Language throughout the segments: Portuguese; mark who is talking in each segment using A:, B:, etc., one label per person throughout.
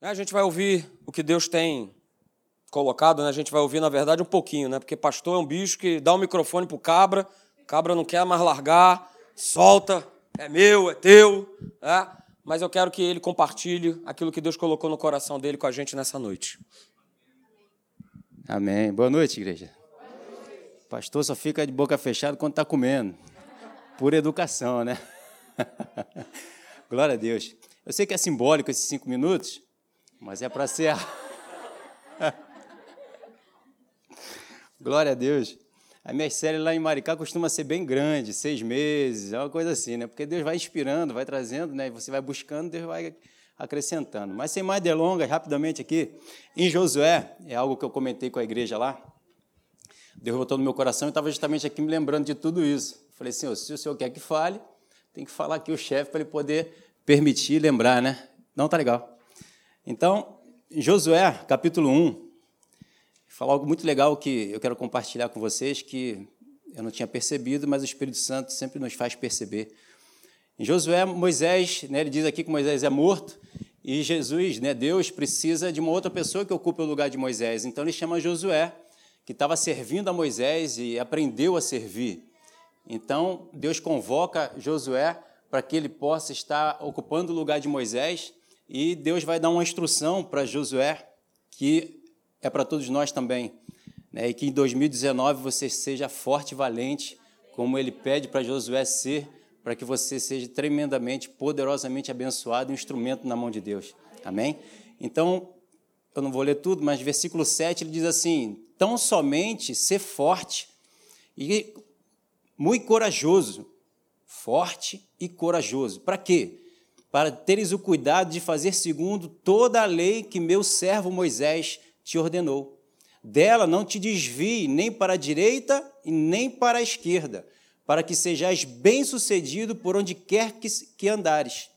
A: A gente vai ouvir o que Deus tem colocado, né? A gente vai ouvir, na verdade, um pouquinho, né? Porque pastor é um bicho que dá o um microfone pro cabra, o cabra não quer mais largar, solta, é meu, é teu, né? Mas eu quero que ele compartilhe aquilo que Deus colocou no coração dele com a gente nessa noite.
B: Amém. Boa noite, igreja. Pastor só fica de boca fechada quando está comendo. Por educação, né? Glória a Deus. Eu sei que é simbólico esses cinco minutos, mas é para ser. Glória a Deus. A minha série lá em Maricá costuma ser bem grande, seis meses, é uma coisa assim, né? Porque Deus vai inspirando, vai trazendo, né? Você vai buscando, Deus vai acrescentando. Mas sem mais delongas, rapidamente aqui, em Josué, é algo que eu comentei com a igreja lá. Deus botou no meu coração e estava justamente aqui me lembrando de tudo isso. Falei, Senhor, se o Senhor quer que fale, tem que falar aqui o chefe para ele poder permitir lembrar, né? Não, tá legal. Então, Josué, capítulo 1, falar algo muito legal que eu quero compartilhar com vocês, que eu não tinha percebido, mas o Espírito Santo sempre nos faz perceber. Em Josué, Moisés, né, ele diz aqui que Moisés é morto, e Jesus, né, Deus, precisa de uma outra pessoa que ocupe o lugar de Moisés. Então ele chama Josué, que estava servindo a Moisés e aprendeu a servir. Então Deus convoca Josué para que ele possa estar ocupando o lugar de Moisés, e Deus vai dar uma instrução para Josué que é para todos nós também. Né? E que em 2019 você seja forte e valente, como ele pede para Josué ser, para que você seja tremendamente, poderosamente abençoado, um instrumento na mão de Deus. Amém? Então, eu não vou ler tudo, mas versículo 7 ele diz assim: Tão somente ser forte e muito corajoso. Forte e corajoso. Para quê? Para teres o cuidado de fazer segundo toda a lei que meu servo Moisés te ordenou. Dela não te desvie nem para a direita e nem para a esquerda, para que sejais bem-sucedido por onde quer que, andares.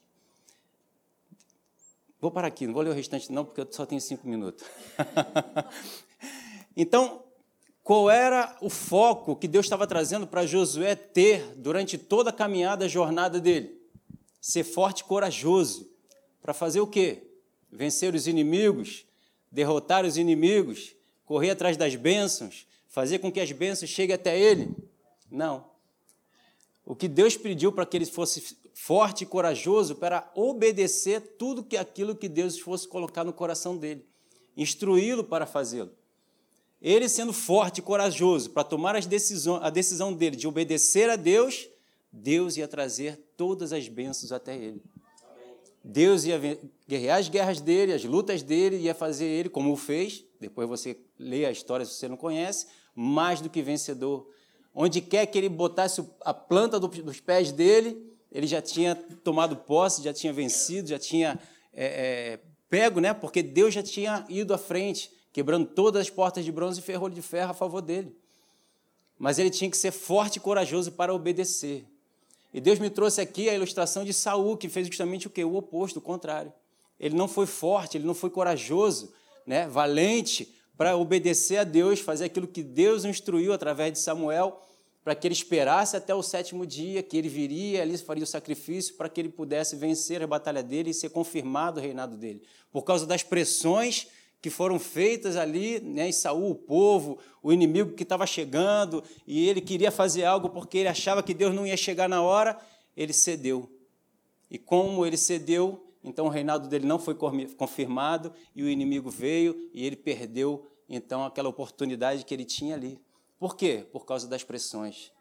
B: Vou parar aqui, não vou ler o restante não, porque eu só tenho cinco minutos. então, qual era o foco que Deus estava trazendo para Josué ter durante toda a caminhada, a jornada dele? Ser forte e corajoso. Para fazer o quê? Vencer os inimigos, derrotar os inimigos, correr atrás das bênçãos, fazer com que as bênçãos cheguem até ele. Não. O que Deus pediu para que ele fosse forte e corajoso para obedecer tudo que aquilo que Deus fosse colocar no coração dele, instruí-lo para fazê-lo. Ele sendo forte e corajoso para tomar as decisões, a decisão dele de obedecer a Deus, Deus ia trazer todas as bênçãos até ele. Deus ia guerrear as guerras dele, as lutas dele, ia fazer ele, como o fez, depois você lê a história se você não conhece, mais do que vencedor. Onde quer que ele botasse a planta dos pés dele, ele já tinha tomado posse, já tinha vencido, já tinha é, é, pego, né? porque Deus já tinha ido à frente, quebrando todas as portas de bronze e ferrolho de ferro a favor dele. Mas ele tinha que ser forte e corajoso para obedecer. E Deus me trouxe aqui a ilustração de Saul, que fez justamente o que? O oposto, o contrário. Ele não foi forte, ele não foi corajoso, né? valente, para obedecer a Deus, fazer aquilo que Deus instruiu através de Samuel, para que ele esperasse até o sétimo dia, que ele viria, ali faria o sacrifício, para que ele pudesse vencer a batalha dele e ser confirmado o reinado dele. Por causa das pressões que foram feitas ali, né, em Saul, o povo, o inimigo que estava chegando, e ele queria fazer algo porque ele achava que Deus não ia chegar na hora, ele cedeu. E como ele cedeu, então o reinado dele não foi confirmado e o inimigo veio e ele perdeu então aquela oportunidade que ele tinha ali. Por quê? Por causa das pressões.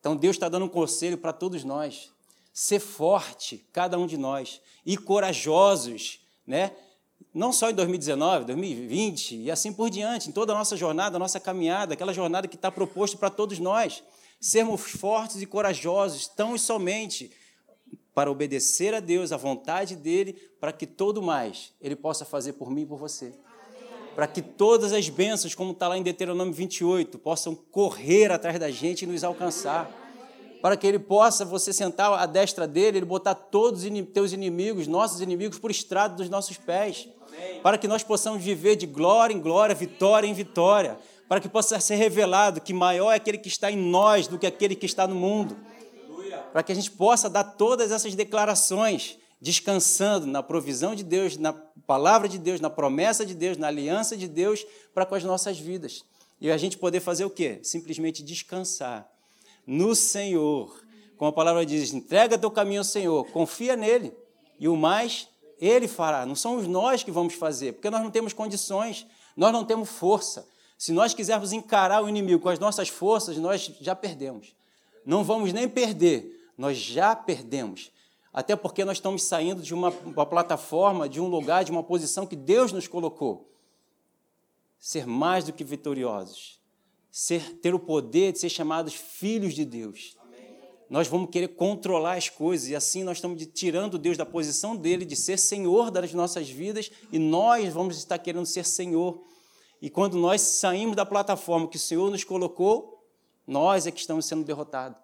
B: Então Deus está dando um conselho para todos nós. Ser forte, cada um de nós, e corajosos, né? Não só em 2019, 2020 e assim por diante, em toda a nossa jornada, a nossa caminhada, aquela jornada que está proposta para todos nós, sermos fortes e corajosos, tão e somente para obedecer a Deus, a vontade dele, para que todo mais ele possa fazer por mim e por você. Para que todas as bênçãos, como está lá em Deuteronômio 28, possam correr atrás da gente e nos alcançar para que ele possa, você sentar à destra dele, ele botar todos os teus inimigos, nossos inimigos, por estrado dos nossos pés. Amém. Para que nós possamos viver de glória em glória, vitória em vitória. Para que possa ser revelado que maior é aquele que está em nós do que aquele que está no mundo. Para que a gente possa dar todas essas declarações descansando na provisão de Deus, na palavra de Deus, na promessa de Deus, na aliança de Deus para com as nossas vidas. E a gente poder fazer o quê? Simplesmente descansar no Senhor. Como a palavra diz, entrega teu caminho ao Senhor, confia nele, e o mais ele fará. Não somos nós que vamos fazer, porque nós não temos condições, nós não temos força. Se nós quisermos encarar o inimigo com as nossas forças, nós já perdemos. Não vamos nem perder, nós já perdemos. Até porque nós estamos saindo de uma, uma plataforma, de um lugar, de uma posição que Deus nos colocou. Ser mais do que vitoriosos. Ser, ter o poder de ser chamados filhos de Deus. Amém. Nós vamos querer controlar as coisas, e assim nós estamos tirando Deus da posição dele de ser Senhor das nossas vidas, e nós vamos estar querendo ser Senhor. E quando nós saímos da plataforma que o Senhor nos colocou, nós é que estamos sendo derrotados.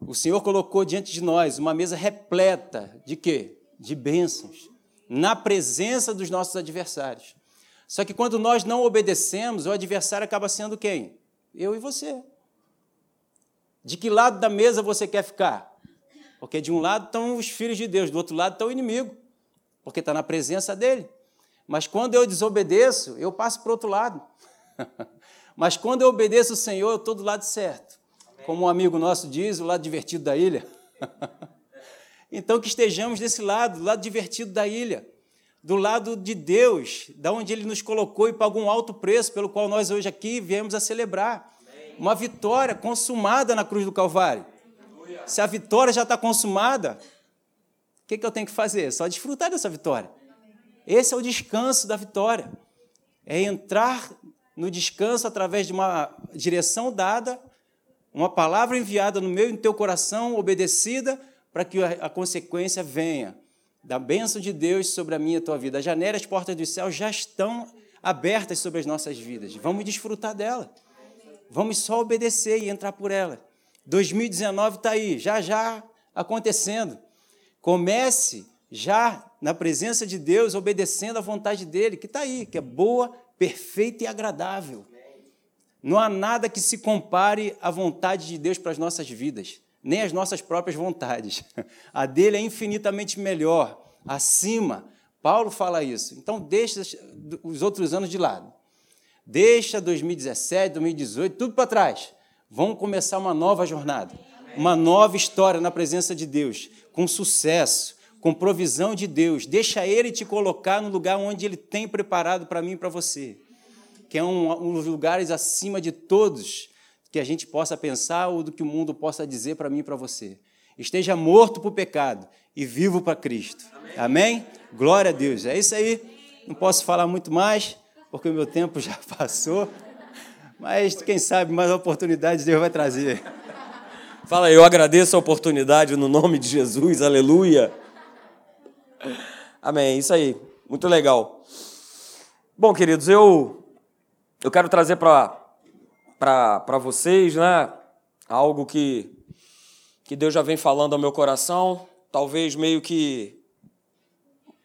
B: O Senhor colocou diante de nós uma mesa repleta de quê? De bênçãos, na presença dos nossos adversários. Só que quando nós não obedecemos, o adversário acaba sendo quem? Eu e você. De que lado da mesa você quer ficar? Porque de um lado estão os filhos de Deus, do outro lado está o inimigo, porque está na presença dele. Mas quando eu desobedeço, eu passo para o outro lado. Mas quando eu obedeço o Senhor, eu estou do lado certo como um amigo nosso diz, o lado divertido da ilha. então, que estejamos desse lado, do lado divertido da ilha, do lado de Deus, da onde Ele nos colocou e pagou um alto preço, pelo qual nós hoje aqui viemos a celebrar. Uma vitória consumada na cruz do Calvário. Se a vitória já está consumada, o que, que eu tenho que fazer? Só desfrutar dessa vitória. Esse é o descanso da vitória. É entrar no descanso através de uma direção dada uma palavra enviada no meu e no teu coração, obedecida, para que a consequência venha da bênção de Deus sobre a minha e tua vida. As janelas, as portas do céu já estão abertas sobre as nossas vidas. Vamos desfrutar dela. Vamos só obedecer e entrar por ela. 2019 está aí, já já acontecendo. Comece já na presença de Deus, obedecendo à vontade dele, que está aí, que é boa, perfeita e agradável. Não há nada que se compare à vontade de Deus para as nossas vidas, nem as nossas próprias vontades. A dele é infinitamente melhor, acima. Paulo fala isso. Então, deixa os outros anos de lado. Deixa 2017, 2018, tudo para trás. Vamos começar uma nova jornada, uma nova história na presença de Deus, com sucesso, com provisão de Deus. Deixa Ele te colocar no lugar onde Ele tem preparado para mim e para você que é um, um dos lugares acima de todos que a gente possa pensar ou do que o mundo possa dizer para mim e para você. Esteja morto para o pecado e vivo para Cristo. Amém? Amém? Glória a Deus. É isso aí. Não posso falar muito mais, porque o meu tempo já passou. Mas quem sabe mais oportunidades Deus vai trazer.
A: Fala, eu agradeço a oportunidade no nome de Jesus, aleluia. Amém, isso aí, muito legal. Bom, queridos, eu eu quero trazer para vocês né, algo que, que Deus já vem falando ao meu coração, talvez meio que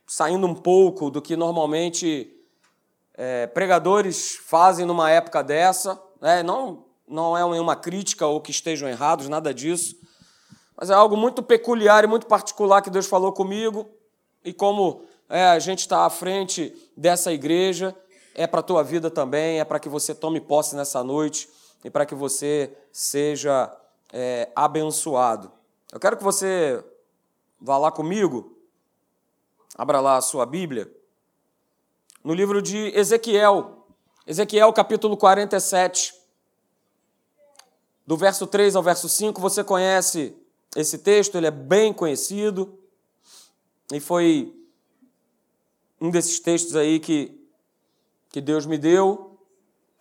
A: saindo um pouco do que normalmente é, pregadores fazem numa época dessa. Né? Não, não é nenhuma crítica ou que estejam errados, nada disso. Mas é algo muito peculiar e muito particular que Deus falou comigo. E como é, a gente está à frente dessa igreja, é para a tua vida também, é para que você tome posse nessa noite e para que você seja é, abençoado. Eu quero que você vá lá comigo, abra lá a sua Bíblia, no livro de Ezequiel, Ezequiel capítulo 47, do verso 3 ao verso 5, você conhece esse texto, ele é bem conhecido, e foi um desses textos aí que que Deus me deu.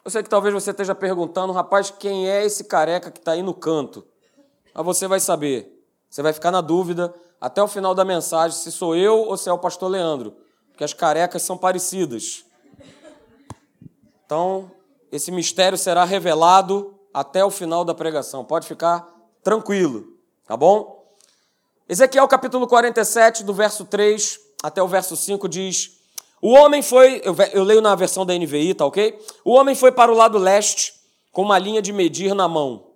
A: Eu sei que talvez você esteja perguntando, rapaz, quem é esse careca que está aí no canto? Mas você vai saber. Você vai ficar na dúvida até o final da mensagem se sou eu ou se é o pastor Leandro, porque as carecas são parecidas. Então, esse mistério será revelado até o final da pregação. Pode ficar tranquilo, tá bom? Ezequiel capítulo 47, do verso 3 até o verso 5 diz: o homem foi, eu, eu leio na versão da NVI, tá ok? O homem foi para o lado leste com uma linha de medir na mão.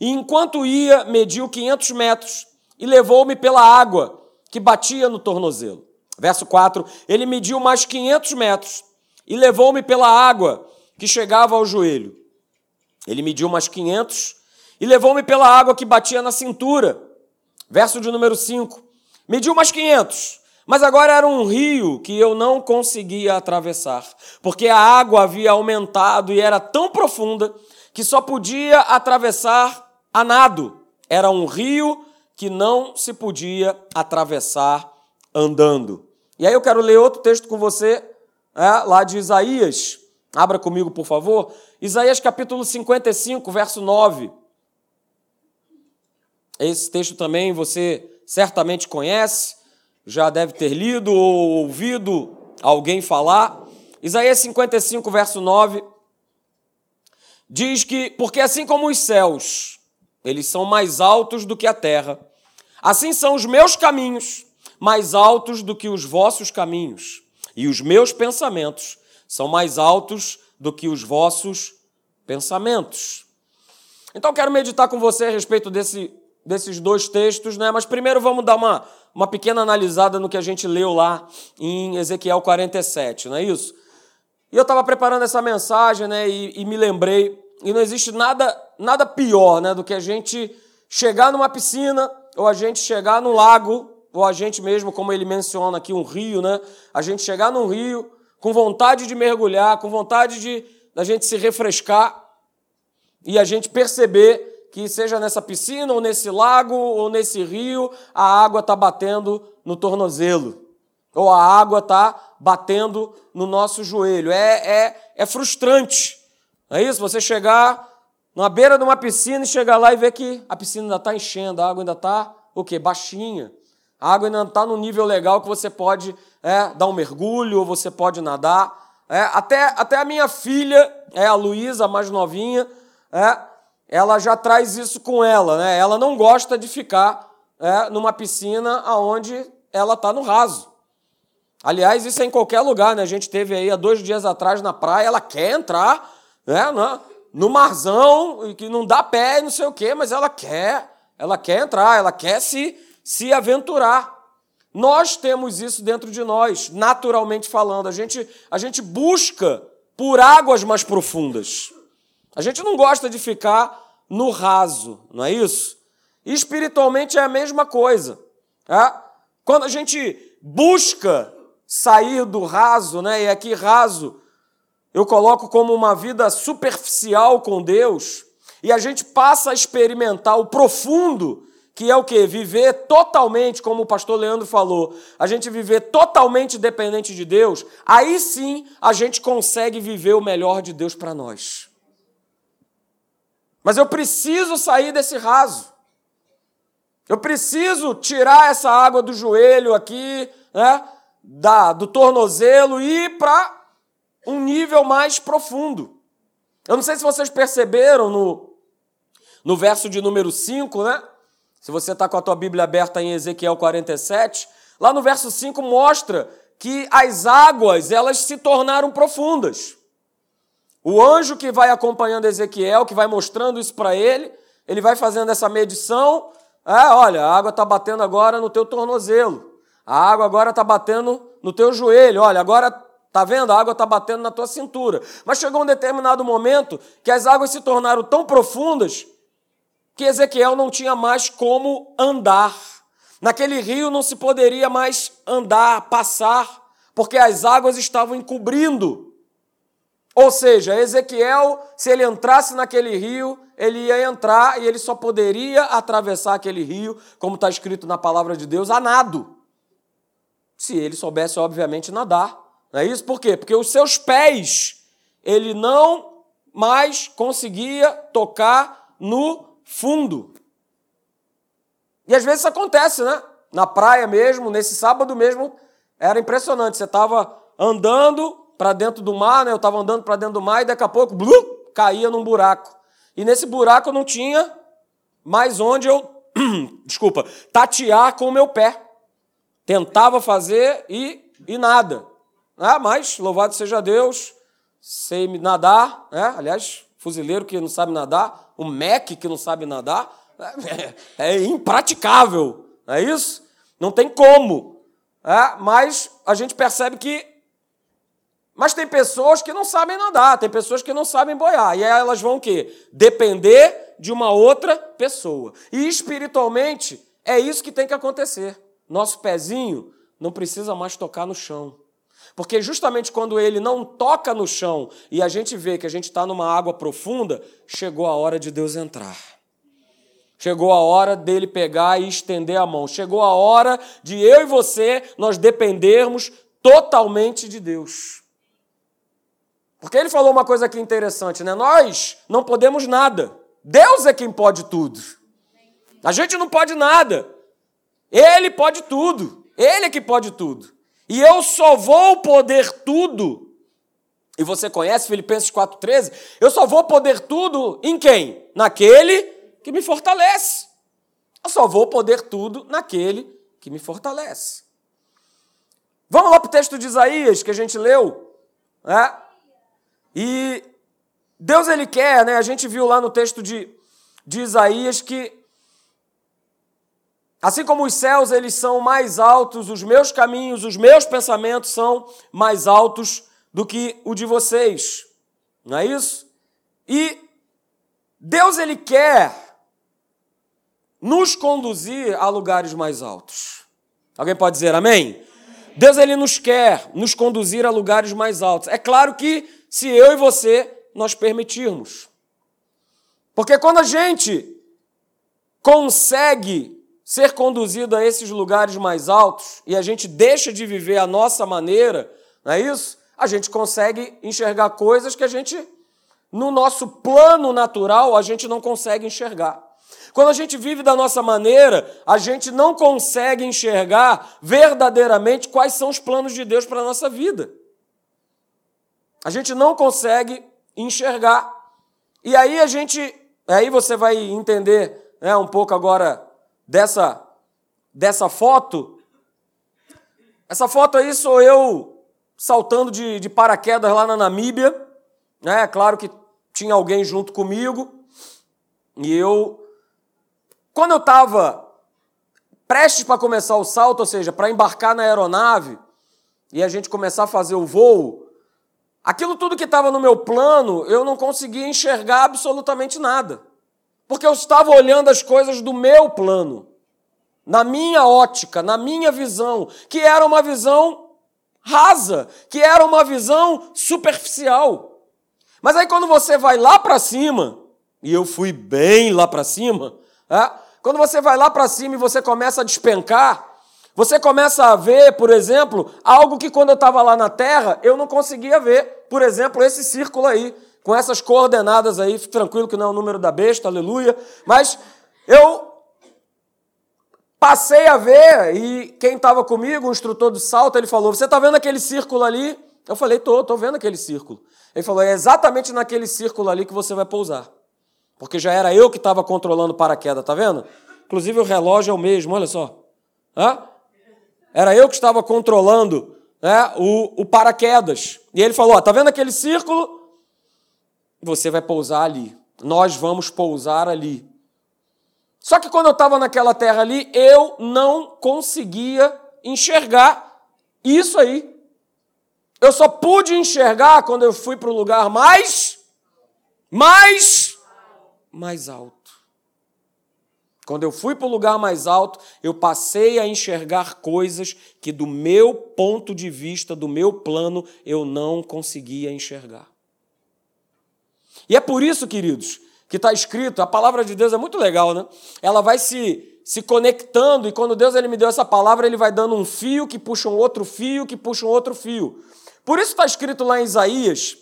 A: E enquanto ia, mediu 500 metros e levou-me pela água, que batia no tornozelo. Verso 4: Ele mediu mais 500 metros e levou-me pela água que chegava ao joelho. Ele mediu mais 500 e levou-me pela água que batia na cintura. Verso de número 5. Mediu mais 500, mas agora era um rio que eu não conseguia atravessar, porque a água havia aumentado e era tão profunda que só podia atravessar a nado. Era um rio que não se podia atravessar andando. E aí eu quero ler outro texto com você, é, lá de Isaías. Abra comigo, por favor. Isaías capítulo 55, verso 9. Esse texto também você certamente conhece, já deve ter lido ou ouvido alguém falar. Isaías 55, verso 9, diz que, porque assim como os céus, eles são mais altos do que a terra, assim são os meus caminhos mais altos do que os vossos caminhos, e os meus pensamentos são mais altos do que os vossos pensamentos. Então, quero meditar com você a respeito desse desses dois textos, né? Mas primeiro vamos dar uma, uma pequena analisada no que a gente leu lá em Ezequiel 47, não é isso? E eu estava preparando essa mensagem, né? E, e, me lembrei, e não existe nada, nada pior, né? Do que a gente chegar numa piscina, ou a gente chegar no lago, ou a gente mesmo, como ele menciona aqui, um rio, né? A gente chegar num rio com vontade de mergulhar, com vontade de da gente se refrescar, e a gente perceber que seja nessa piscina, ou nesse lago, ou nesse rio, a água está batendo no tornozelo, ou a água está batendo no nosso joelho. É, é, é frustrante. Não é isso? Você chegar na beira de uma piscina e chegar lá e ver que a piscina ainda está enchendo, a água ainda está o quê? Baixinha. A água ainda não está no nível legal que você pode é, dar um mergulho, ou você pode nadar. É, até, até a minha filha, é a Luísa, a mais novinha, é, ela já traz isso com ela, né? Ela não gosta de ficar é, numa piscina aonde ela está no raso. Aliás, isso é em qualquer lugar, né? A gente teve aí há dois dias atrás na praia, ela quer entrar, né? No marzão, que não dá pé, não sei o quê, mas ela quer, ela quer entrar, ela quer se, se aventurar. Nós temos isso dentro de nós, naturalmente falando. A gente, a gente busca por águas mais profundas. A gente não gosta de ficar no raso, não é isso? Espiritualmente é a mesma coisa. É? Quando a gente busca sair do raso, né? e aqui raso eu coloco como uma vida superficial com Deus, e a gente passa a experimentar o profundo, que é o que? Viver totalmente, como o pastor Leandro falou, a gente viver totalmente dependente de Deus, aí sim a gente consegue viver o melhor de Deus para nós. Mas eu preciso sair desse raso. Eu preciso tirar essa água do joelho aqui, né, da, do tornozelo e ir para um nível mais profundo. Eu não sei se vocês perceberam no, no verso de número 5, né? Se você está com a tua Bíblia aberta em Ezequiel 47, lá no verso 5 mostra que as águas elas se tornaram profundas. O anjo que vai acompanhando Ezequiel, que vai mostrando isso para ele, ele vai fazendo essa medição. Ah, olha, a água está batendo agora no teu tornozelo. A água agora está batendo no teu joelho. Olha, agora Está vendo? A água está batendo na tua cintura. Mas chegou um determinado momento que as águas se tornaram tão profundas que Ezequiel não tinha mais como andar. Naquele rio não se poderia mais andar, passar, porque as águas estavam encobrindo. Ou seja, Ezequiel, se ele entrasse naquele rio, ele ia entrar e ele só poderia atravessar aquele rio, como está escrito na palavra de Deus, a nado. Se ele soubesse, obviamente, nadar. Não é isso? Por quê? Porque os seus pés, ele não mais conseguia tocar no fundo. E às vezes isso acontece, né? Na praia mesmo, nesse sábado mesmo, era impressionante. Você estava andando, para dentro do mar, né? Eu estava andando para dentro do mar e daqui a pouco blu, caía num buraco. E nesse buraco eu não tinha mais onde eu, desculpa, tatear com o meu pé. Tentava fazer e, e nada. Ah, mas, louvado seja Deus, sei nadar, né? aliás, fuzileiro que não sabe nadar, o MEC que não sabe nadar, é, é impraticável, não é isso? Não tem como. É, mas a gente percebe que. Mas tem pessoas que não sabem nadar, tem pessoas que não sabem boiar. E aí elas vão o quê? Depender de uma outra pessoa. E espiritualmente, é isso que tem que acontecer. Nosso pezinho não precisa mais tocar no chão. Porque justamente quando ele não toca no chão e a gente vê que a gente está numa água profunda, chegou a hora de Deus entrar. Chegou a hora dele pegar e estender a mão. Chegou a hora de eu e você nós dependermos totalmente de Deus. Porque ele falou uma coisa aqui interessante, né? Nós não podemos nada. Deus é quem pode tudo. A gente não pode nada. Ele pode tudo. Ele é que pode tudo. E eu só vou poder tudo. E você conhece Filipenses 4,13? Eu só vou poder tudo em quem? Naquele que me fortalece. Eu só vou poder tudo naquele que me fortalece. Vamos lá para o texto de Isaías que a gente leu. Né? E Deus ele quer, né? A gente viu lá no texto de, de Isaías que Assim como os céus eles são mais altos, os meus caminhos, os meus pensamentos são mais altos do que o de vocês. Não é isso? E Deus ele quer nos conduzir a lugares mais altos. Alguém pode dizer amém? Deus ele nos quer nos conduzir a lugares mais altos. É claro que se eu e você nós permitirmos. Porque quando a gente consegue ser conduzido a esses lugares mais altos e a gente deixa de viver a nossa maneira, não é isso? A gente consegue enxergar coisas que a gente, no nosso plano natural, a gente não consegue enxergar. Quando a gente vive da nossa maneira, a gente não consegue enxergar verdadeiramente quais são os planos de Deus para a nossa vida. A gente não consegue enxergar. E aí a gente, aí você vai entender né, um pouco agora dessa, dessa foto. Essa foto aí sou eu saltando de, de paraquedas lá na Namíbia. Né? Claro que tinha alguém junto comigo. E eu, quando eu estava prestes para começar o salto, ou seja, para embarcar na aeronave e a gente começar a fazer o voo, aquilo tudo que estava no meu plano, eu não conseguia enxergar absolutamente nada. Porque eu estava olhando as coisas do meu plano, na minha ótica, na minha visão, que era uma visão rasa, que era uma visão superficial. Mas aí quando você vai lá para cima, e eu fui bem lá para cima, é? quando você vai lá para cima e você começa a despencar, você começa a ver, por exemplo, algo que quando eu estava lá na Terra eu não conseguia ver. Por exemplo, esse círculo aí com essas coordenadas aí, fique tranquilo que não é o número da besta, aleluia. Mas eu passei a ver, e quem estava comigo, o instrutor do salto, ele falou: Você está vendo aquele círculo ali? Eu falei: Tô, tô vendo aquele círculo. Ele falou: É exatamente naquele círculo ali que você vai pousar. Porque já era eu que estava controlando o paraquedas, tá vendo? Inclusive o relógio é o mesmo, olha só. Hã? Era eu que estava controlando né, o, o paraquedas. E ele falou: ó, Tá vendo aquele círculo? você vai pousar ali. Nós vamos pousar ali. Só que quando eu estava naquela terra ali, eu não conseguia enxergar isso aí. Eu só pude enxergar quando eu fui para o lugar mais, mais, mais alto. Quando eu fui para o lugar mais alto, eu passei a enxergar coisas que, do meu ponto de vista, do meu plano, eu não conseguia enxergar. E é por isso, queridos, que está escrito, a palavra de Deus é muito legal, né? Ela vai se, se conectando, e quando Deus ele me deu essa palavra, ele vai dando um fio que puxa um outro fio, que puxa um outro fio. Por isso está escrito lá em Isaías,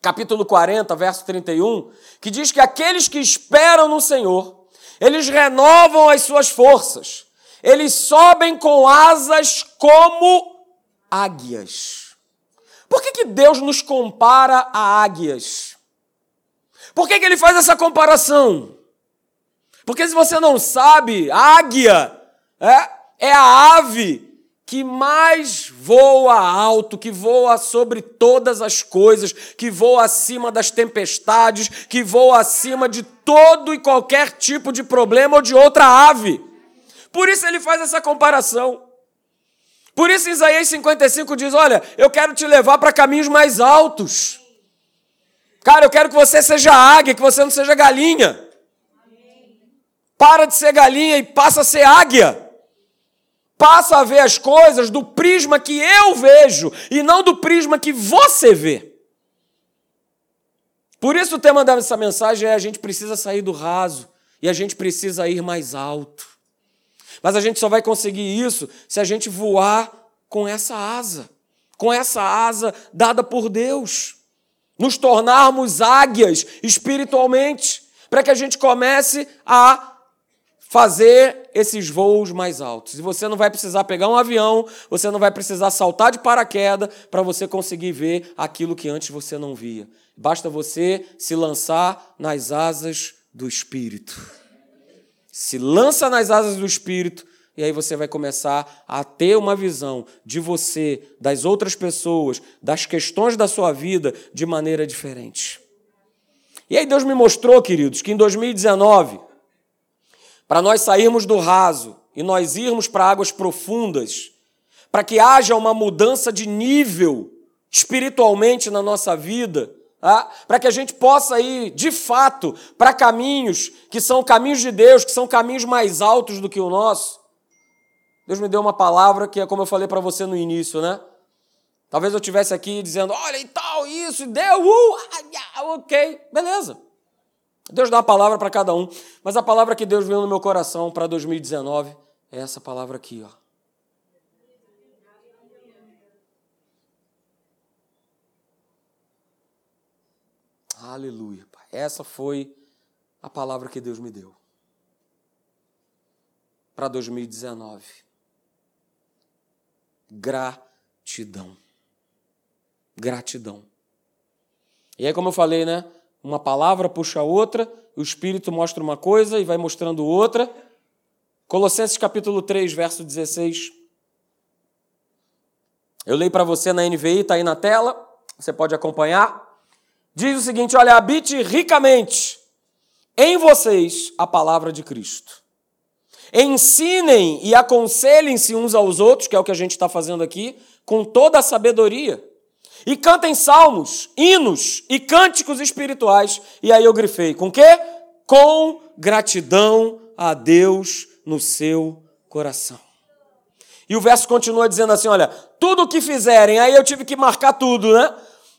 A: capítulo 40, verso 31, que diz que aqueles que esperam no Senhor, eles renovam as suas forças, eles sobem com asas como águias. Por que, que Deus nos compara a águias? Por que, que ele faz essa comparação? Porque se você não sabe, águia é, é a ave que mais voa alto, que voa sobre todas as coisas, que voa acima das tempestades, que voa acima de todo e qualquer tipo de problema ou de outra ave. Por isso ele faz essa comparação. Por isso Isaías 55 diz: Olha, eu quero te levar para caminhos mais altos. Cara, eu quero que você seja águia, que você não seja galinha. Para de ser galinha e passa a ser águia. Passa a ver as coisas do prisma que eu vejo e não do prisma que você vê. Por isso o tema dessa mensagem é a gente precisa sair do raso e a gente precisa ir mais alto. Mas a gente só vai conseguir isso se a gente voar com essa asa, com essa asa dada por Deus. Nos tornarmos águias espiritualmente, para que a gente comece a fazer esses voos mais altos. E você não vai precisar pegar um avião, você não vai precisar saltar de paraquedas para você conseguir ver aquilo que antes você não via. Basta você se lançar nas asas do Espírito. Se lança nas asas do Espírito, e aí você vai começar a ter uma visão de você, das outras pessoas, das questões da sua vida de maneira diferente. E aí Deus me mostrou, queridos, que em 2019 para nós sairmos do raso e nós irmos para águas profundas, para que haja uma mudança de nível espiritualmente na nossa vida, tá? para que a gente possa ir, de fato, para caminhos que são caminhos de Deus, que são caminhos mais altos do que o nosso. Deus me deu uma palavra que é como eu falei para você no início, né? Talvez eu estivesse aqui dizendo, olha e tal, isso, e deu, uh, ok, beleza. Deus dá uma palavra para cada um, mas a palavra que Deus veio no meu coração para 2019 é essa palavra aqui, ó. Aleluia, Pai. Essa foi a palavra que Deus me deu para 2019. Gratidão. Gratidão. E aí, como eu falei, né? Uma palavra puxa outra, o Espírito mostra uma coisa e vai mostrando outra. Colossenses capítulo 3, verso 16. Eu leio para você na NVI, está aí na tela, você pode acompanhar. Diz o seguinte: olha, habite ricamente em vocês a palavra de Cristo. Ensinem e aconselhem-se uns aos outros, que é o que a gente está fazendo aqui, com toda a sabedoria e cantem salmos, hinos e cânticos espirituais. E aí eu grifei: com quê? Com gratidão a Deus no seu coração. E o verso continua dizendo assim: olha, tudo o que fizerem, aí eu tive que marcar tudo, né?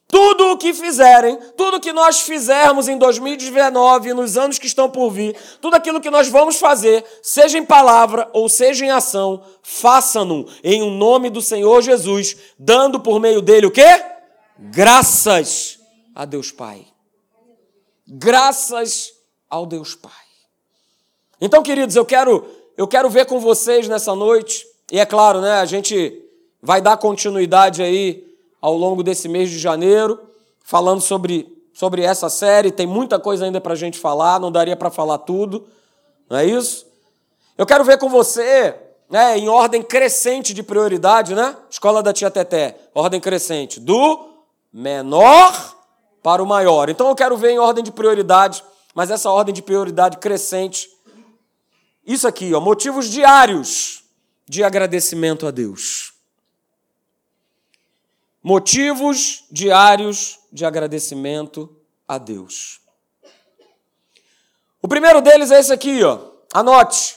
A: Tudo o que fizerem, tudo que nós fizermos em 2019, nos anos que estão por vir, tudo aquilo que nós vamos fazer, seja em palavra ou seja em ação, façam-no em o nome do Senhor Jesus, dando por meio dele o quê? Graças a Deus Pai. Graças ao Deus Pai. Então, queridos, eu quero eu quero ver com vocês nessa noite, e é claro, né, a gente vai dar continuidade aí ao longo desse mês de janeiro, falando sobre, sobre essa série. Tem muita coisa ainda para a gente falar, não daria para falar tudo, não é isso? Eu quero ver com você, né, em ordem crescente de prioridade, né? Escola da Tia Teté, ordem crescente, do menor para o maior. Então eu quero ver em ordem de prioridade, mas essa ordem de prioridade crescente. Isso aqui, ó, motivos diários de agradecimento a Deus. Motivos diários de agradecimento a Deus. O primeiro deles é esse aqui, ó. Anote.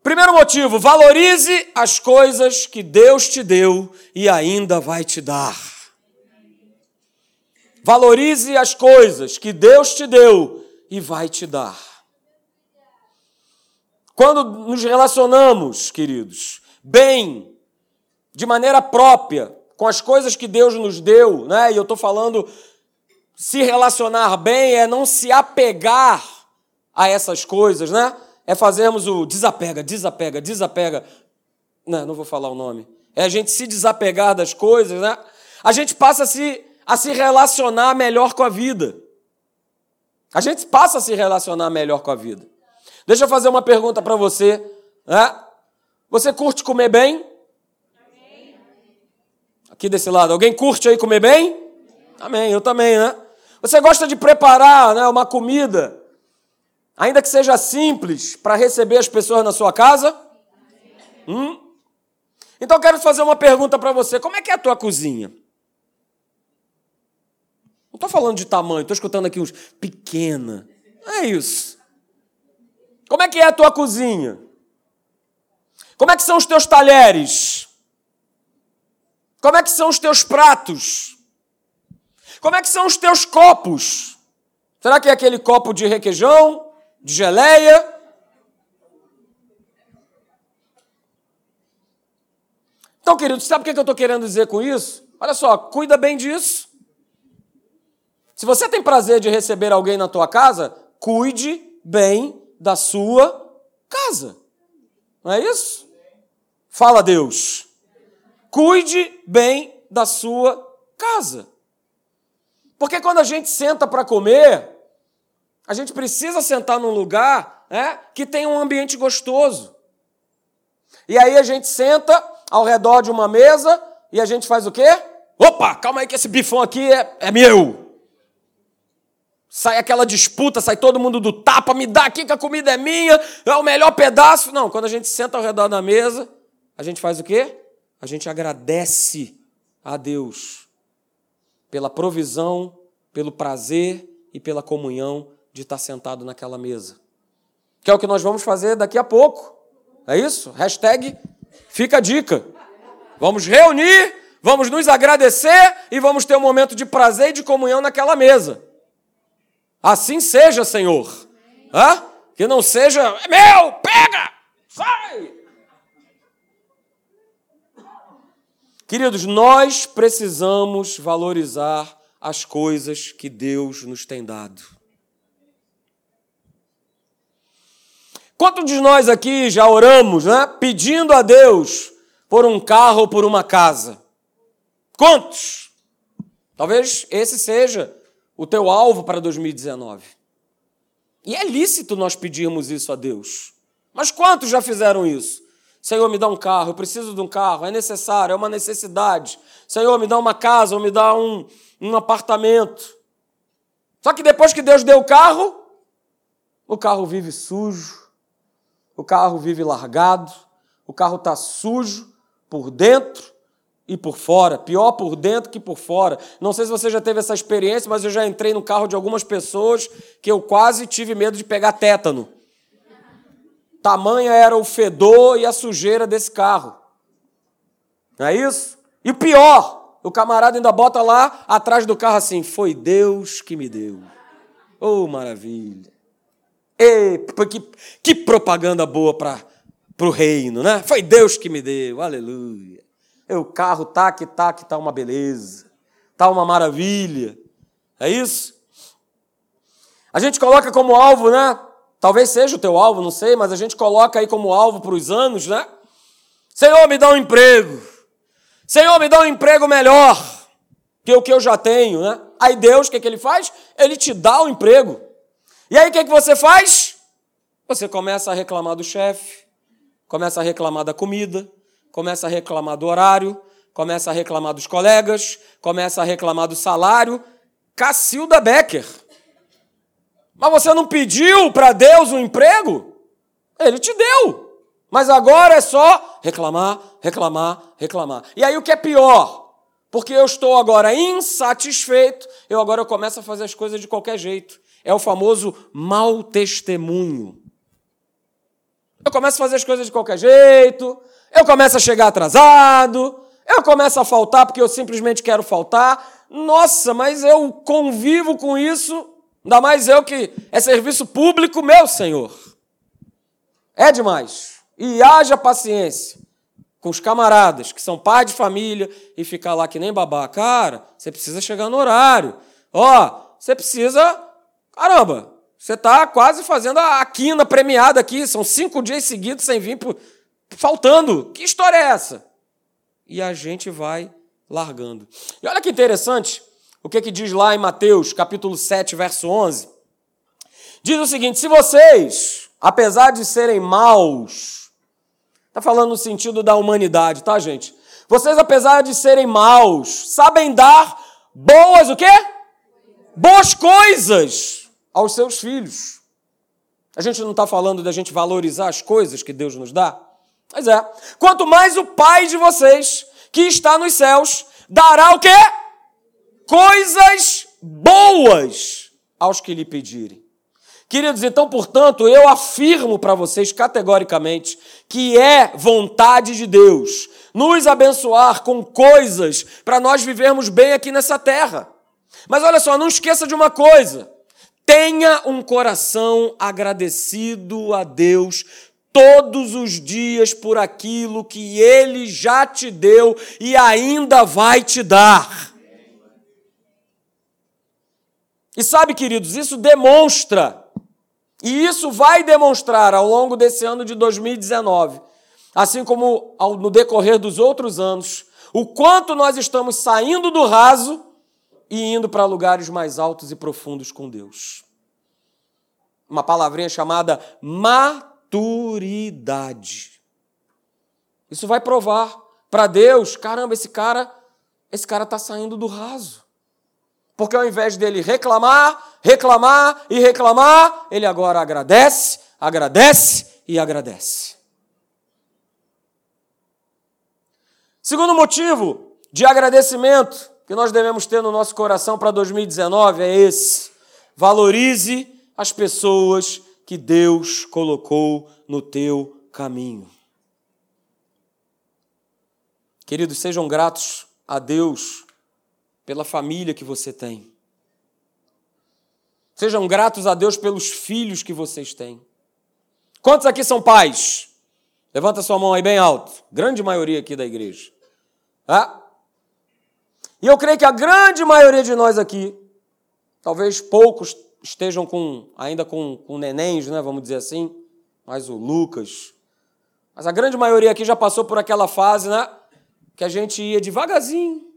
A: Primeiro motivo, valorize as coisas que Deus te deu e ainda vai te dar. Valorize as coisas que Deus te deu e vai te dar. Quando nos relacionamos, queridos, bem, de maneira própria, com as coisas que Deus nos deu, né? E eu estou falando, se relacionar bem é não se apegar a essas coisas, né? É fazermos o desapega, desapega, desapega. Não, não vou falar o nome. É a gente se desapegar das coisas, né? A gente passa a se a se relacionar melhor com a vida. A gente passa a se relacionar melhor com a vida. Deixa eu fazer uma pergunta para você. Né? Você curte comer bem? Aqui desse lado. Alguém curte aí comer bem? Amém, eu também, né? Você gosta de preparar né, uma comida? Ainda que seja simples, para receber as pessoas na sua casa? Hum? Então eu quero fazer uma pergunta para você: como é que é a tua cozinha? Não estou falando de tamanho, estou escutando aqui uns pequena. É isso. Como é que é a tua cozinha? Como é que são os teus talheres? Como é que são os teus pratos? Como é que são os teus copos? Será que é aquele copo de requeijão, de geleia? Então, querido, sabe o que eu estou querendo dizer com isso? Olha só, cuida bem disso. Se você tem prazer de receber alguém na tua casa, cuide bem da sua casa. Não é isso? Fala Deus. Cuide bem da sua casa. Porque quando a gente senta para comer, a gente precisa sentar num lugar né, que tem um ambiente gostoso. E aí a gente senta ao redor de uma mesa e a gente faz o quê? Opa, calma aí que esse bifão aqui é, é meu. Sai aquela disputa, sai todo mundo do tapa, me dá aqui que a comida é minha, é o melhor pedaço. Não, quando a gente senta ao redor da mesa, a gente faz o quê? A gente agradece a Deus pela provisão, pelo prazer e pela comunhão de estar sentado naquela mesa. Que é o que nós vamos fazer daqui a pouco. É isso? Hashtag fica a dica. Vamos reunir, vamos nos agradecer e vamos ter um momento de prazer e de comunhão naquela mesa. Assim seja, Senhor. Hã? Que não seja, é meu, pega, sai. Queridos, nós precisamos valorizar as coisas que Deus nos tem dado. Quantos de nós aqui já oramos, né, pedindo a Deus por um carro ou por uma casa? Quantos? Talvez esse seja o teu alvo para 2019. E é lícito nós pedirmos isso a Deus. Mas quantos já fizeram isso? Senhor, me dá um carro, eu preciso de um carro, é necessário, é uma necessidade. Senhor, me dá uma casa, ou me dá um, um apartamento. Só que depois que Deus deu o carro, o carro vive sujo, o carro vive largado, o carro está sujo por dentro e por fora, pior por dentro que por fora. Não sei se você já teve essa experiência, mas eu já entrei no carro de algumas pessoas que eu quase tive medo de pegar tétano. Tamanha era o fedor e a sujeira desse carro. Não é isso? E pior, o camarada ainda bota lá atrás do carro assim: Foi Deus que me deu. Oh, maravilha. E, que, que propaganda boa para o reino, né? Foi Deus que me deu, aleluia. E o carro tá que tá que tá uma beleza, tá uma maravilha. É isso? A gente coloca como alvo, né? Talvez seja o teu alvo, não sei, mas a gente coloca aí como alvo para os anos, né? Senhor, me dá um emprego. Senhor, me dá um emprego melhor que o que eu já tenho, né? Aí Deus, o que, que ele faz? Ele te dá o emprego. E aí o que, que você faz? Você começa a reclamar do chefe, começa a reclamar da comida, começa a reclamar do horário, começa a reclamar dos colegas, começa a reclamar do salário. Cacilda Becker. Mas você não pediu para Deus um emprego? Ele te deu. Mas agora é só reclamar, reclamar, reclamar. E aí o que é pior? Porque eu estou agora insatisfeito, eu agora começo a fazer as coisas de qualquer jeito. É o famoso mau testemunho. Eu começo a fazer as coisas de qualquer jeito, eu começo a chegar atrasado, eu começo a faltar porque eu simplesmente quero faltar. Nossa, mas eu convivo com isso Ainda mais eu que é serviço público, meu Senhor. É demais. E haja paciência com os camaradas que são pai de família e ficar lá que nem babá. Cara, você precisa chegar no horário. Ó, você precisa. Caramba, você está quase fazendo a quina premiada aqui. São cinco dias seguidos sem vir, por... faltando. Que história é essa? E a gente vai largando. E olha que interessante. O que, que diz lá em Mateus, capítulo 7, verso 11? Diz o seguinte: se vocês, apesar de serem maus, está falando no sentido da humanidade, tá, gente? Vocês, apesar de serem maus, sabem dar boas o quê? Boas coisas aos seus filhos. A gente não está falando da gente valorizar as coisas que Deus nos dá? Pois é. Quanto mais o Pai de vocês, que está nos céus, dará o quê? Coisas boas aos que lhe pedirem. Queridos, então, portanto, eu afirmo para vocês categoricamente que é vontade de Deus nos abençoar com coisas para nós vivermos bem aqui nessa terra. Mas olha só, não esqueça de uma coisa: tenha um coração agradecido a Deus todos os dias por aquilo que Ele já te deu e ainda vai te dar. E sabe, queridos, isso demonstra, e isso vai demonstrar ao longo desse ano de 2019, assim como no decorrer dos outros anos, o quanto nós estamos saindo do raso e indo para lugares mais altos e profundos com Deus. Uma palavrinha chamada maturidade. Isso vai provar para Deus, caramba, esse cara, esse cara está saindo do raso. Porque ao invés dele reclamar, reclamar e reclamar, ele agora agradece, agradece e agradece. Segundo motivo de agradecimento que nós devemos ter no nosso coração para 2019 é esse: valorize as pessoas que Deus colocou no teu caminho. Queridos, sejam gratos a Deus pela família que você tem. Sejam gratos a Deus pelos filhos que vocês têm. Quantos aqui são pais? Levanta sua mão aí bem alto. Grande maioria aqui da igreja. Ah? E eu creio que a grande maioria de nós aqui, talvez poucos estejam com, ainda com, com nenéns, né, vamos dizer assim, mas o Lucas. Mas a grande maioria aqui já passou por aquela fase, né? Que a gente ia devagarzinho,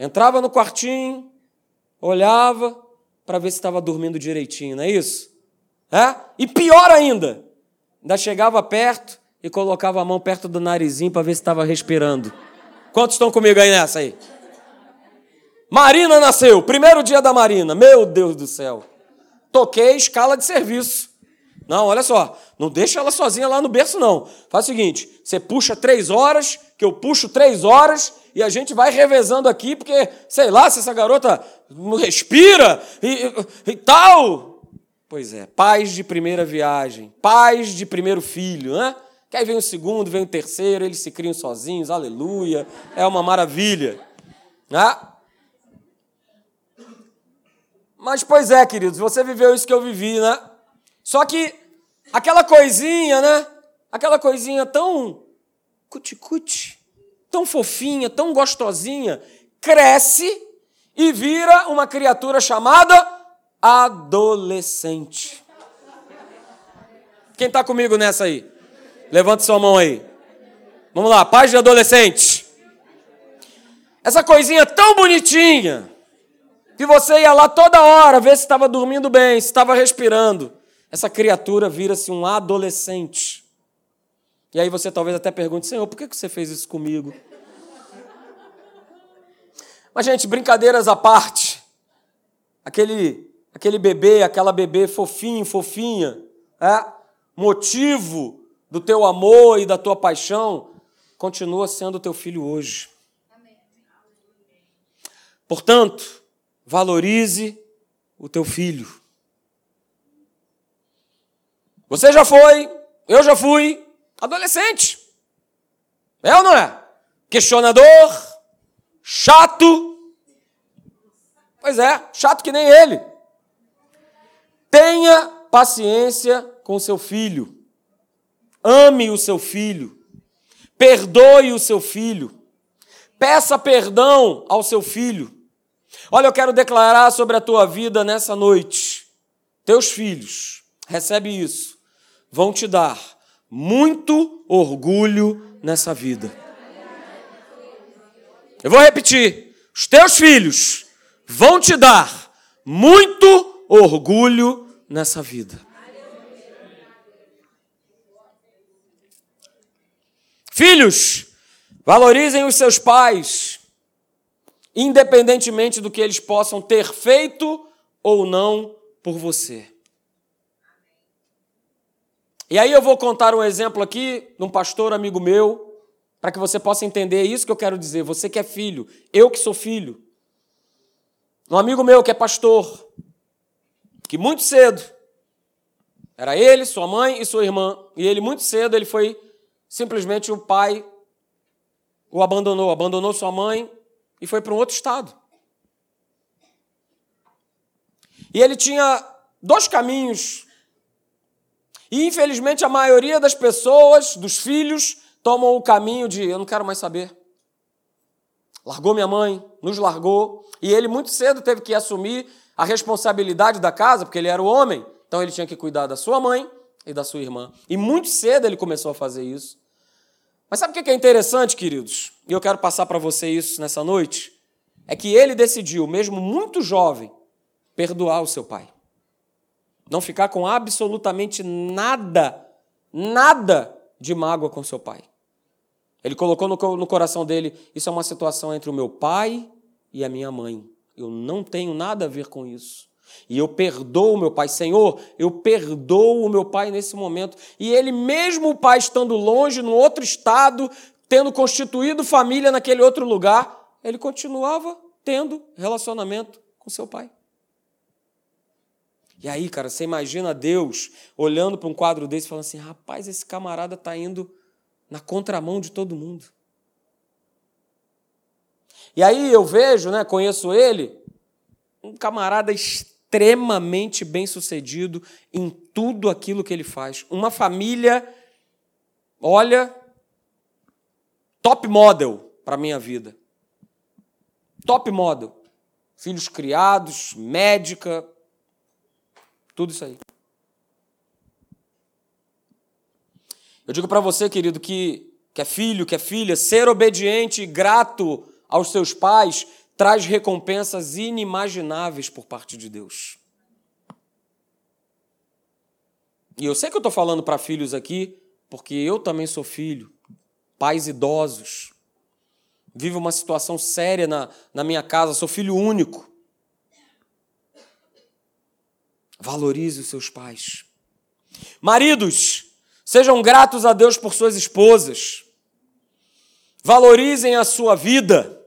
A: Entrava no quartinho, olhava para ver se estava dormindo direitinho, não é isso? É? E pior ainda, ainda chegava perto e colocava a mão perto do narizinho para ver se estava respirando. Quantos estão comigo aí nessa aí? Marina nasceu, primeiro dia da Marina, meu Deus do céu. Toquei escala de serviço. Não, olha só, não deixa ela sozinha lá no berço, não. Faz o seguinte: você puxa três horas, que eu puxo três horas, e a gente vai revezando aqui, porque, sei lá, se essa garota não respira e, e, tal. Pois é, pais de primeira viagem, pais de primeiro filho, né? Que aí vem o segundo, vem o terceiro, eles se criam sozinhos, aleluia, é uma maravilha. Né? Mas, pois é, queridos, você viveu isso que eu vivi, né? Só que aquela coisinha, né? Aquela coisinha tão cuticute, tão fofinha, tão gostosinha, cresce e vira uma criatura chamada adolescente. Quem está comigo nessa aí? Levante sua mão aí. Vamos lá, paz de adolescente. Essa coisinha tão bonitinha, que você ia lá toda hora ver se estava dormindo bem, se estava respirando. Essa criatura vira-se um adolescente. E aí você talvez até pergunte, Senhor, por que você fez isso comigo? Mas, gente, brincadeiras à parte, aquele, aquele bebê, aquela bebê fofinho, fofinha, é? motivo do teu amor e da tua paixão, continua sendo teu filho hoje. Portanto, valorize o teu filho. Você já foi, eu já fui, Adolescente. É ou não é? Questionador, chato. Pois é, chato que nem ele. Tenha paciência com seu filho. Ame o seu filho. Perdoe o seu filho. Peça perdão ao seu filho. Olha, eu quero declarar sobre a tua vida nessa noite. Teus filhos, recebe isso, vão te dar muito orgulho nessa vida. Eu vou repetir: os teus filhos vão te dar muito orgulho nessa vida. Filhos, valorizem os seus pais, independentemente do que eles possam ter feito ou não por você. E aí eu vou contar um exemplo aqui de um pastor amigo meu, para que você possa entender isso que eu quero dizer. Você que é filho, eu que sou filho. Um amigo meu que é pastor, que muito cedo, era ele, sua mãe e sua irmã, e ele muito cedo ele foi simplesmente o pai o abandonou, abandonou sua mãe e foi para um outro estado. E ele tinha dois caminhos. E infelizmente a maioria das pessoas, dos filhos, tomam o caminho de eu não quero mais saber. Largou minha mãe, nos largou, e ele muito cedo teve que assumir a responsabilidade da casa, porque ele era o homem, então ele tinha que cuidar da sua mãe e da sua irmã. E muito cedo ele começou a fazer isso. Mas sabe o que é interessante, queridos? E eu quero passar para você isso nessa noite. É que ele decidiu, mesmo muito jovem, perdoar o seu pai. Não ficar com absolutamente nada, nada de mágoa com seu pai. Ele colocou no, coração dele: isso é uma situação entre o meu pai e a minha mãe. Eu não tenho nada a ver com isso. E eu perdoo meu pai. Senhor, eu perdoo o meu pai nesse momento. E ele, mesmo o pai estando longe, no outro estado, tendo constituído família naquele outro lugar, ele continuava tendo relacionamento com seu pai. E aí, cara, você imagina Deus olhando para um quadro desse e falando assim: rapaz, esse camarada está indo na contramão de todo mundo. E aí eu vejo, né, conheço ele, um camarada extremamente bem sucedido em tudo aquilo que ele faz. Uma família, olha, top model para a minha vida. Top model. Filhos criados, médica, tudo isso aí. Eu digo para você, querido, que, que é filho, que é filha, ser obediente e grato aos seus pais traz recompensas inimagináveis por parte de Deus. E eu sei que eu estou falando para filhos aqui, porque eu também sou filho, pais idosos. Vivo uma situação séria na, na minha casa, sou filho único. Valorize os seus pais. Maridos, sejam gratos a Deus por suas esposas. Valorizem a sua vida.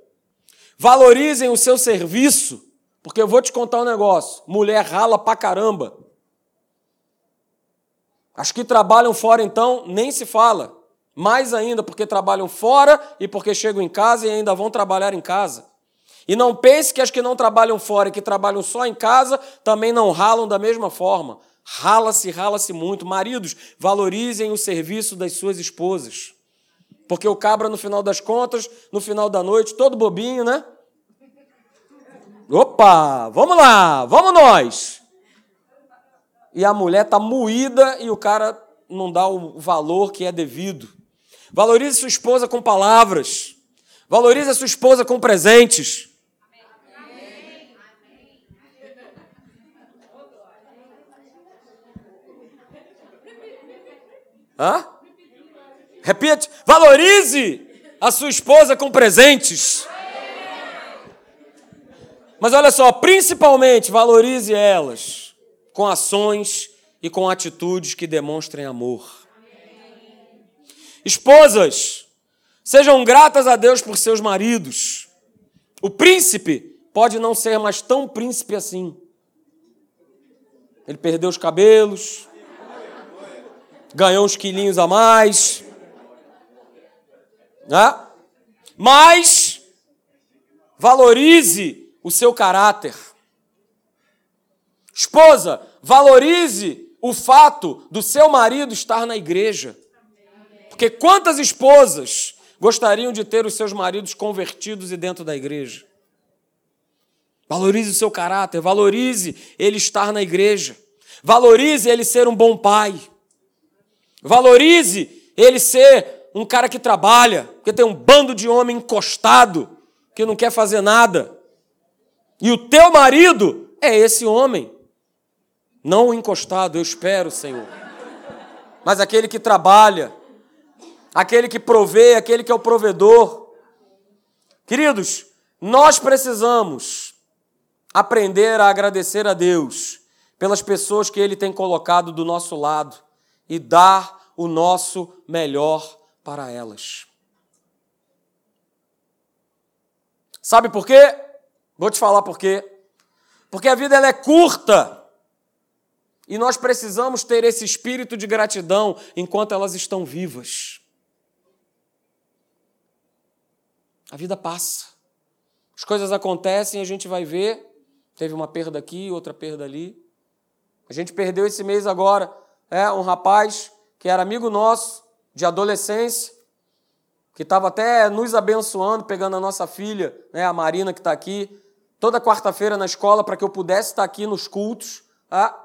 A: Valorizem o seu serviço. Porque eu vou te contar um negócio: mulher rala pra caramba. As que trabalham fora, então, nem se fala. Mais ainda porque trabalham fora e porque chegam em casa e ainda vão trabalhar em casa. E não pense que as que não trabalham fora e que trabalham só em casa também não ralam da mesma forma. Rala-se, rala-se muito. Maridos, valorizem o serviço das suas esposas. Porque o cabra, no final das contas, no final da noite, todo bobinho, né? Opa, vamos lá, vamos nós. E a mulher está moída e o cara não dá o valor que é devido. Valorize sua esposa com palavras. Valorize a sua esposa com presentes. Hã? Repete. Valorize a sua esposa com presentes. Mas olha só, principalmente valorize elas com ações e com atitudes que demonstrem amor. Esposas, sejam gratas a Deus por seus maridos. O príncipe pode não ser mais tão príncipe assim. Ele perdeu os cabelos, ganhou uns quilinhos a mais. Né? Mas valorize o seu caráter. Esposa, valorize o fato do seu marido estar na igreja. Porque quantas esposas gostariam de ter os seus maridos convertidos e dentro da igreja? Valorize o seu caráter, valorize ele estar na igreja. Valorize ele ser um bom pai. Valorize ele ser um cara que trabalha, porque tem um bando de homem encostado que não quer fazer nada. E o teu marido é esse homem. Não o encostado, eu espero, Senhor. Mas aquele que trabalha, aquele que provê, aquele que é o provedor. Queridos, nós precisamos aprender a agradecer a Deus pelas pessoas que Ele tem colocado do nosso lado e dar o nosso melhor para elas. Sabe por quê? Vou te falar por quê. Porque a vida ela é curta. E nós precisamos ter esse espírito de gratidão enquanto elas estão vivas. A vida passa. As coisas acontecem, a gente vai ver. Teve uma perda aqui, outra perda ali. A gente perdeu esse mês agora é, um rapaz que era amigo nosso de adolescência, que estava até nos abençoando, pegando a nossa filha, né, a Marina, que está aqui, toda quarta-feira na escola para que eu pudesse estar aqui nos cultos. Tá?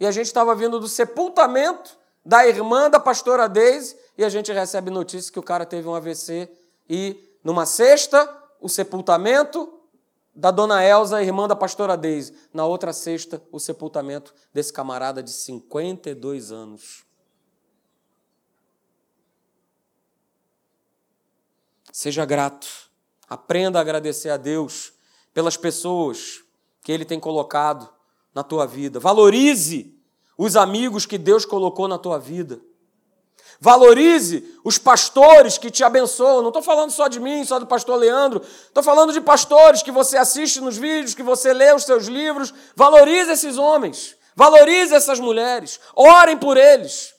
A: E a gente estava vindo do sepultamento da irmã da pastora Deise e a gente recebe notícia que o cara teve um AVC e numa sexta, o sepultamento da dona Elza, irmã da pastora Deise. Na outra sexta, o sepultamento desse camarada de 52 anos. Seja grato. Aprenda a agradecer a Deus pelas pessoas que Ele tem colocado na tua vida. Valorize os amigos que Deus colocou na tua vida. Valorize os pastores que te abençoam. Não estou falando só de mim, só do pastor Leandro. Estou falando de pastores que você assiste nos vídeos, que você lê os seus livros. Valorize esses homens. Valorize essas mulheres. Orem por eles.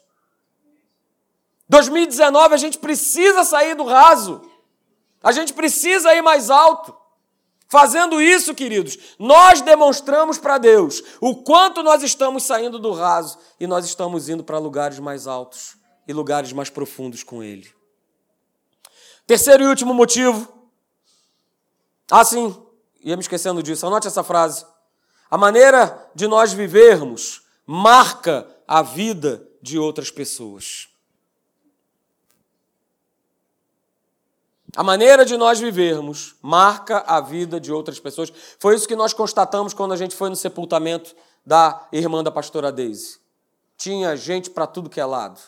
A: 2019 a gente precisa sair do raso. A gente precisa ir mais alto. Fazendo isso, queridos, nós demonstramos para Deus o quanto nós estamos saindo do raso e nós estamos indo para lugares mais altos e lugares mais profundos com Ele. Terceiro e último motivo. Ah, sim, ia me esquecendo disso. Anote essa frase. A maneira de nós vivermos marca a vida de outras pessoas. A maneira de nós vivermos marca a vida de outras pessoas. Foi isso que nós constatamos quando a gente foi no sepultamento da irmã da pastora Daisy. Tinha gente para tudo que é lado.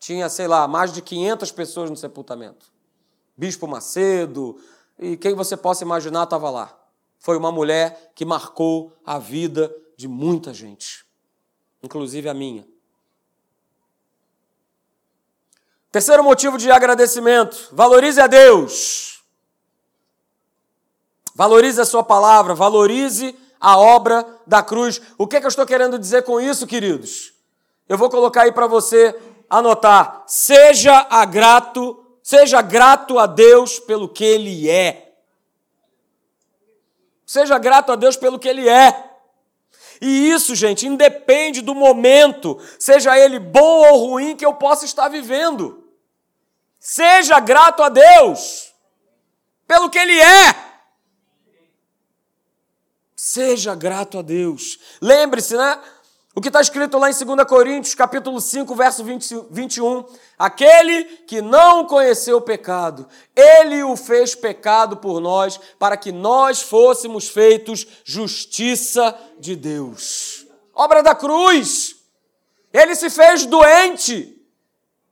A: Tinha, sei lá, mais de 500 pessoas no sepultamento. Bispo Macedo e quem você possa imaginar estava lá. Foi uma mulher que marcou a vida de muita gente, inclusive a minha. Terceiro motivo de agradecimento: valorize a Deus. Valorize a Sua palavra, valorize a obra da cruz. O que, é que eu estou querendo dizer com isso, queridos? Eu vou colocar aí para você anotar. Seja grato, seja grato a Deus pelo que Ele é. Seja grato a Deus pelo que Ele é. E isso, gente, independe do momento, seja ele bom ou ruim, que eu possa estar vivendo. Seja grato a Deus pelo que Ele é. Seja grato a Deus. Lembre-se, né? O que está escrito lá em 2 Coríntios, capítulo 5, verso 20, 21. Aquele que não conheceu o pecado, ele o fez pecado por nós, para que nós fôssemos feitos justiça de Deus. Obra da cruz. Ele se fez doente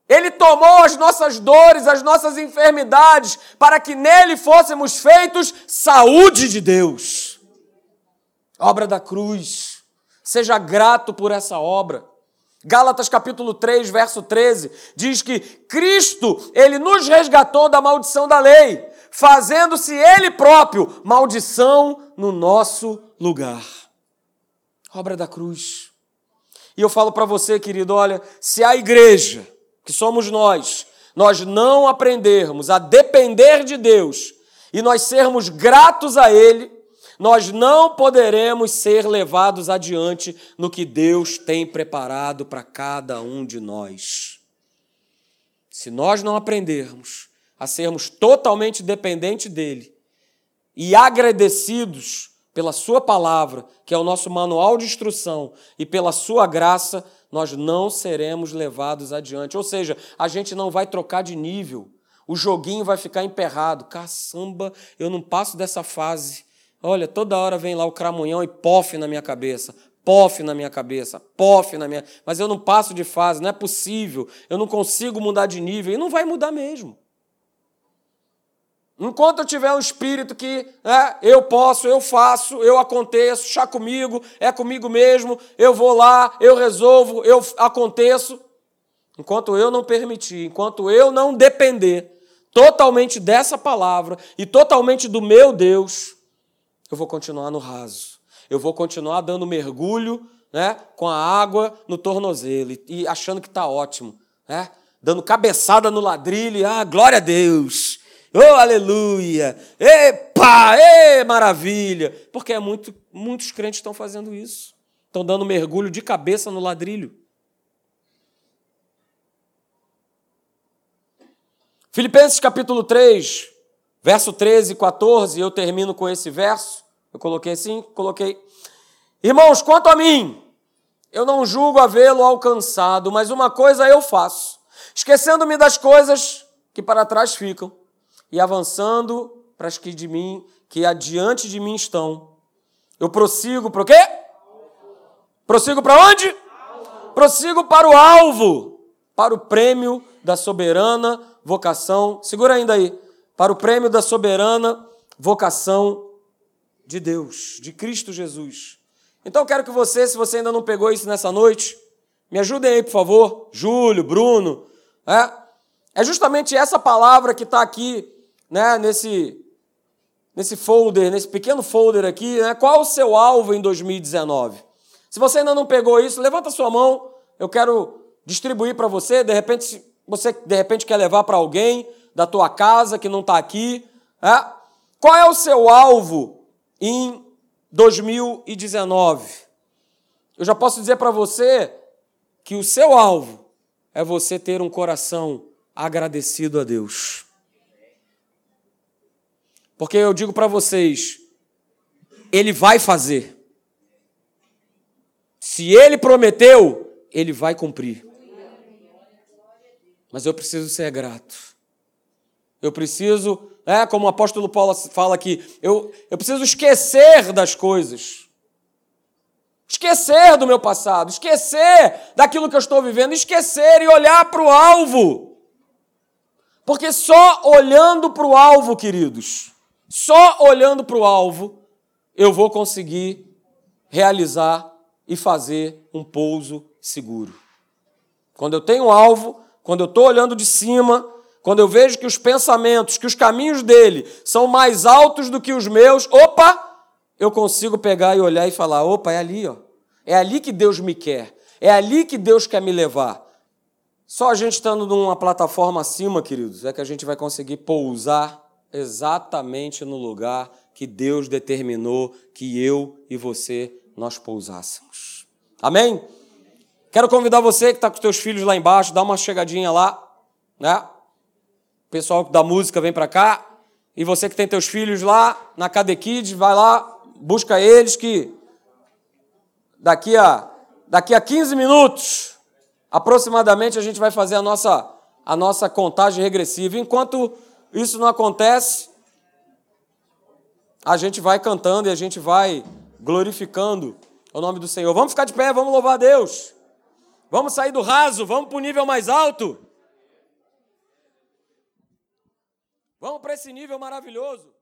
A: ele tomou as nossas dores, as nossas enfermidades, para que nele fôssemos feitos saúde de Deus. Obra da cruz. Seja grato por essa obra. Gálatas capítulo 3, verso 13, diz que Cristo, ele nos resgatou da maldição da lei, fazendo-se ele próprio maldição no nosso lugar. Obra da cruz. E eu falo para você, querido, olha, se a igreja que somos nós, nós não aprendermos a depender de Deus e nós sermos gratos a Ele, nós não poderemos ser levados adiante no que Deus tem preparado para cada um de nós. Se nós não aprendermos a sermos totalmente dependentes dEle e agradecidos pela Sua palavra, que é o nosso manual de instrução, e pela Sua graça, nós não seremos levados adiante. Ou seja, a gente não vai trocar de nível. O joguinho vai ficar emperrado. Caçamba, eu não passo dessa fase. Olha, toda hora vem lá o cramunhão e pof na minha cabeça. Pof na minha cabeça, pof na minha. Mas eu não passo de fase, não é possível. Eu não consigo mudar de nível. E não vai mudar mesmo. Enquanto eu tiver um espírito que é, eu posso, eu faço, eu aconteço, chá comigo, é comigo mesmo, eu vou lá, eu resolvo, eu aconteço. enquanto eu não permitir, enquanto eu não depender totalmente dessa palavra e totalmente do meu Deus, eu vou continuar no raso. Eu vou continuar dando mergulho né, com a água no tornozelo e achando que está ótimo. Né? Dando cabeçada no ladrilho ah, glória a Deus. Oh, aleluia! Epa! Ê, maravilha! Porque é muito, muitos crentes estão fazendo isso. Estão dando mergulho de cabeça no ladrilho. Filipenses capítulo 3, verso 13 e 14, eu termino com esse verso. Eu coloquei assim, coloquei. Irmãos, quanto a mim, eu não julgo havê-lo alcançado, mas uma coisa eu faço, esquecendo-me das coisas que para trás ficam e avançando para as que de mim, que adiante de mim estão. Eu prossigo para o quê? Prossigo para onde? Prossigo para o alvo, para o prêmio da soberana vocação. Segura ainda aí. Para o prêmio da soberana vocação de Deus, de Cristo Jesus. Então quero que você, se você ainda não pegou isso nessa noite, me ajudem aí, por favor. Júlio, Bruno. É, é justamente essa palavra que está aqui, né, nesse, nesse folder, nesse pequeno folder aqui. Né? Qual o seu alvo em 2019? Se você ainda não pegou isso, levanta sua mão. Eu quero distribuir para você. De repente, você de repente quer levar para alguém da tua casa que não está aqui. É? Qual é o seu alvo em 2019? Eu já posso dizer para você que o seu alvo é você ter um coração agradecido a Deus. Porque eu digo para vocês, Ele vai fazer. Se Ele prometeu, Ele vai cumprir mas eu preciso ser grato. Eu preciso, é como o apóstolo Paulo fala aqui, eu, eu preciso esquecer das coisas. Esquecer do meu passado, esquecer daquilo que eu estou vivendo, esquecer e olhar para o alvo. Porque só olhando para o alvo, queridos, só olhando para o alvo, eu vou conseguir realizar e fazer um pouso seguro. Quando eu tenho um alvo, quando eu estou olhando de cima, quando eu vejo que os pensamentos, que os caminhos dele são mais altos do que os meus, opa, eu consigo pegar e olhar e falar: opa, é ali, ó. É ali que Deus me quer. É ali que Deus quer me levar. Só a gente estando numa plataforma acima, queridos, é que a gente vai conseguir pousar exatamente no lugar que Deus determinou que eu e você nós pousássemos. Amém? Quero convidar você que está com os teus filhos lá embaixo, dá uma chegadinha lá, né? O pessoal da música vem para cá. E você que tem teus filhos lá na KD Kids, vai lá, busca eles que daqui a, daqui a 15 minutos, aproximadamente, a gente vai fazer a nossa, a nossa contagem regressiva. Enquanto isso não acontece, a gente vai cantando e a gente vai glorificando o nome do Senhor. Vamos ficar de pé, vamos louvar a Deus. Vamos sair do raso, vamos para o nível mais alto. Vamos para esse nível maravilhoso.